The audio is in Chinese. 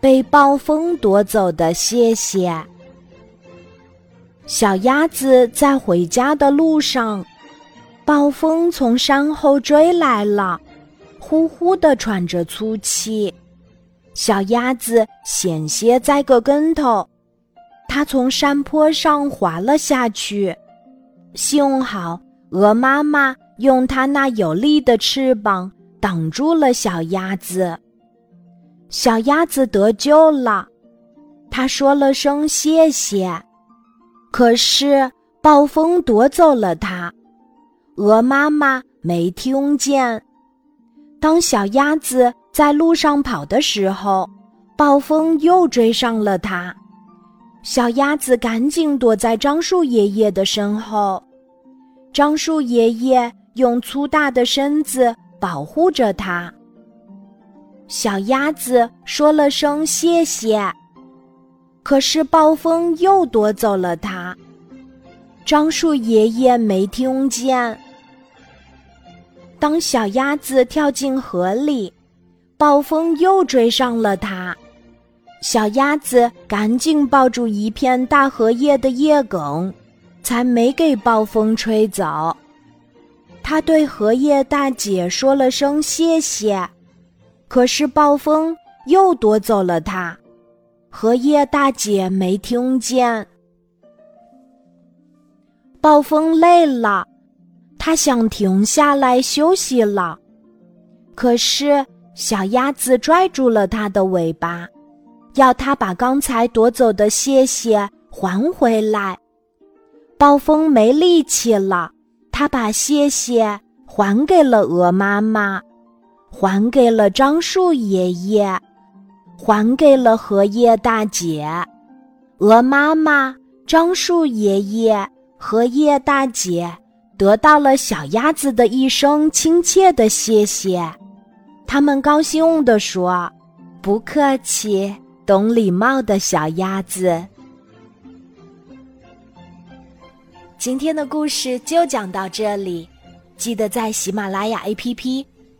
被暴风夺走的谢谢。小鸭子在回家的路上，暴风从山后追来了，呼呼地喘着粗气。小鸭子险些栽个跟头，它从山坡上滑了下去。幸好鹅妈妈用它那有力的翅膀挡住了小鸭子，小鸭子得救了。它说了声谢谢。可是暴风夺走了它，鹅妈妈没听见。当小鸭子在路上跑的时候，暴风又追上了它。小鸭子赶紧躲在樟树爷爷的身后，樟树爷爷用粗大的身子保护着它。小鸭子说了声谢谢。可是暴风又夺走了它，樟树爷爷没听见。当小鸭子跳进河里，暴风又追上了它，小鸭子赶紧抱住一片大荷叶的叶梗，才没给暴风吹走。他对荷叶大姐说了声谢谢，可是暴风又夺走了它。荷叶大姐没听见。暴风累了，它想停下来休息了，可是小鸭子拽住了它的尾巴，要它把刚才夺走的谢谢还回来。暴风没力气了，它把谢谢还给了鹅妈妈，还给了樟树爷爷。还给了荷叶大姐、鹅妈妈、樟树爷爷、荷叶大姐，得到了小鸭子的一声亲切的谢谢。他们高兴地说：“不客气，懂礼貌的小鸭子。”今天的故事就讲到这里，记得在喜马拉雅 APP